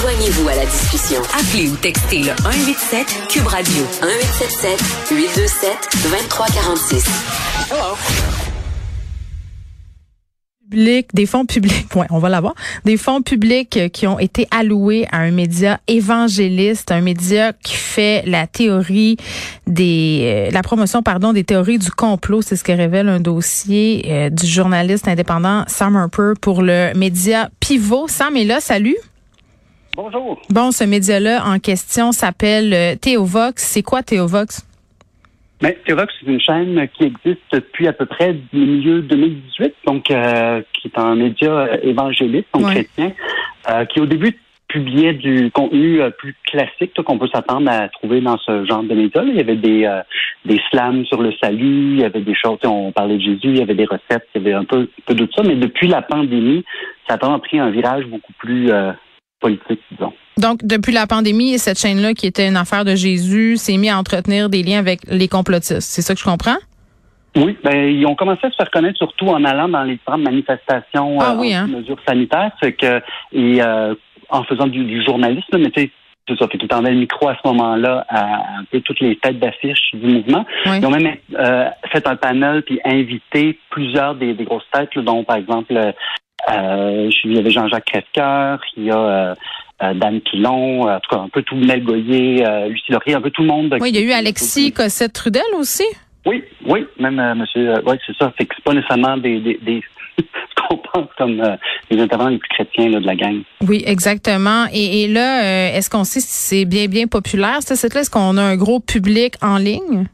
Joignez-vous à la discussion. Appelez ou textez le 187 Cube Radio 1877 827 2346. Hello des fonds publics, ouais, on va l'avoir, des fonds publics qui ont été alloués à un média évangéliste, un média qui fait la théorie des, euh, la promotion, pardon, des théories du complot. C'est ce que révèle un dossier euh, du journaliste indépendant Sam Harper pour le média Pivot. Sam est là, salut. Bonjour. Bon, ce média-là en question s'appelle Théovox. C'est quoi Théovox? Mais Théovox, c'est une chaîne qui existe depuis à peu près le milieu 2018, donc euh, qui est un média évangéliste, donc chrétien, euh, qui au début publiait du contenu euh, plus classique qu'on peut s'attendre à trouver dans ce genre de médias. Il y avait des, des slams sur le salut, il y avait des choses, on parlait de Jésus, il y avait des recettes, il y avait un peu, peu de tout ça, mais depuis la pandémie, ça a vraiment pris un virage beaucoup plus politique, disons. Donc, depuis la pandémie, cette chaîne-là, qui était une affaire de Jésus, s'est mise à entretenir des liens avec les complotistes. C'est ça que je comprends? Oui, ben, ils ont commencé à se faire connaître surtout en allant dans les différentes manifestations ah, oui, hein? mesures sanitaires, que et euh, en faisant du, journalisme, mais tu c'est ça, fait qu'ils tendaient le micro à ce moment-là à un peu toutes les têtes d'affiche du mouvement. Ils ont même euh, fait un panel puis invité plusieurs des, grosses têtes, dont par exemple euh, il y avait Jean-Jacques Crèvecoeur, il y a euh, Dan Pilon, euh, en tout cas un peu tout Mel Goyer, euh, Lucie Laurier, un peu tout le monde. Oui, il y a eu Alexis Cossette-Trudel aussi. Oui, oui, même monsieur, oui, c'est ça. Fait que c'est pas nécessairement des, des, des qu'on pense comme les intervenants les plus chrétiens là, de la gang. Oui, exactement. Et, et là, est-ce qu'on sait si c'est bien, bien populaire, ce site-là? Est-ce qu'on a un gros public en ligne?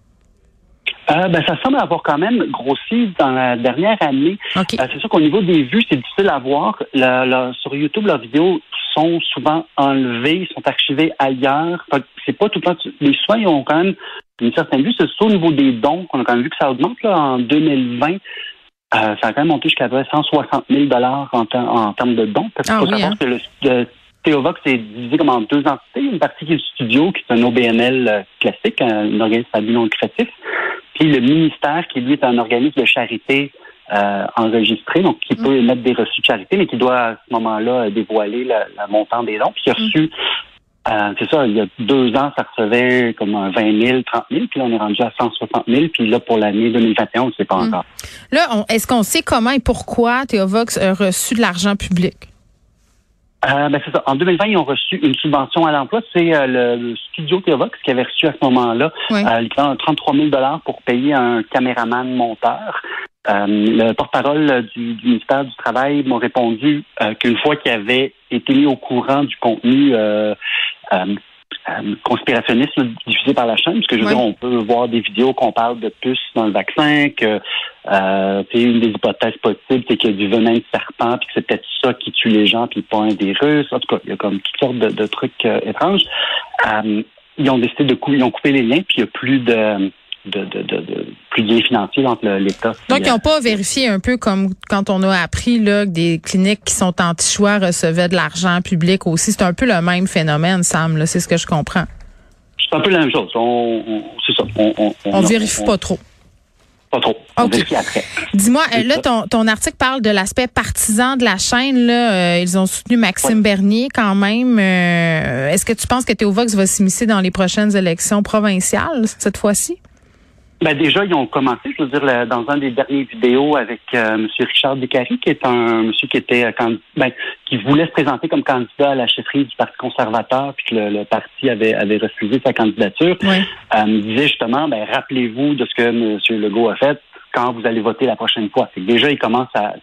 Euh, ben, ça semble avoir quand même grossi dans la dernière année. c'est sûr qu'au niveau des vues, c'est difficile à voir. sur YouTube, leurs vidéos sont souvent enlevés, sont archivés ailleurs. C'est pas tout le temps. Les soins, ils ont quand même une certaine vue. C'est surtout au niveau des dons qu'on a quand même vu que ça augmente là, en 2020. Euh, ça a quand même monté jusqu'à 160 000 dollars en, en, termes de dons. Parce qu'il ah faut savoir hein? que le, Théovox est divisé comme en deux entités. Une partie qui est le studio, qui est un OBNL euh, classique, un organisme à but non lucratif. Puis le ministère, qui lui est un organisme de charité euh, enregistré, donc qui peut mm. émettre des reçus de charité, mais qui doit à ce moment-là dévoiler le, montant des dons. Puis il a reçu, mm. euh, c'est ça, il y a deux ans, ça recevait comme un 20 000, 30 000, puis là, on est rendu à 160 000, puis là, pour l'année 2021, on ne sait pas mm. encore. Là, est-ce qu'on sait comment et pourquoi Théovox a reçu de l'argent public? Euh, ben c'est ça. En 2020, ils ont reçu une subvention à l'emploi. C'est euh, le, studio Théovox qui avait reçu à ce moment-là oui. 33 000 pour payer un caméraman monteur. Euh, le porte-parole du, ministère du Travail m'a répondu euh, qu'une fois qu'il avait été mis au courant du contenu euh, conspirationniste diffusé par la chaîne, parce que je veux dire, on peut voir des vidéos qu'on parle de puces dans le vaccin, que euh, une des hypothèses possibles, c'est qu'il y a du venin de serpent, puis que c'est peut-être ça qui tue les gens, puis pas un virus. En tout cas, il y a comme toutes sortes de, trucs étranges. ils ont décidé de couper, ils ont coupé les liens, puis il n'y a plus de de, de, de, plus entre l'État. Donc, ils n'ont pas vérifié un peu comme quand on a appris là, que des cliniques qui sont anti-choix recevaient de l'argent public aussi. C'est un peu le même phénomène, Sam, c'est ce que je comprends. C'est un peu la même chose. On, c'est ça. On, on, vérifie pas trop. Pas trop. Dis-moi, euh, là, ton, ton article parle de l'aspect partisan de la chaîne. Là, euh, ils ont soutenu Maxime Bernier quand même. Euh, est-ce que tu penses que Théovox va s'immiscer dans les prochaines élections provinciales cette fois-ci? Ben déjà, ils ont commencé, je veux dire, dans un des derniers vidéos avec euh, M. Richard Descaries, qui est un monsieur qui était euh, ben, qui voulait se présenter comme candidat à la chefferie du Parti conservateur, puis que le, parti avait, avait refusé sa candidature. Oui. Euh, disait justement, ben, rappelez-vous de ce que M. Legault a fait quand vous allez voter la prochaine fois. C'est déjà, il commence à.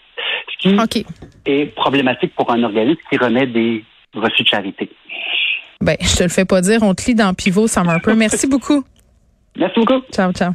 Ce qui est problématique pour un organisme qui remet des reçus de charité. Ben, je te le fais pas dire, on te lit dans Pivot, ça un peu. Merci beaucoup. Merci beaucoup. Ciao, ciao.